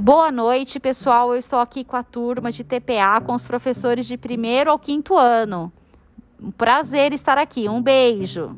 Boa noite, pessoal. Eu estou aqui com a turma de TPA, com os professores de primeiro ao quinto ano. Um prazer estar aqui. Um beijo.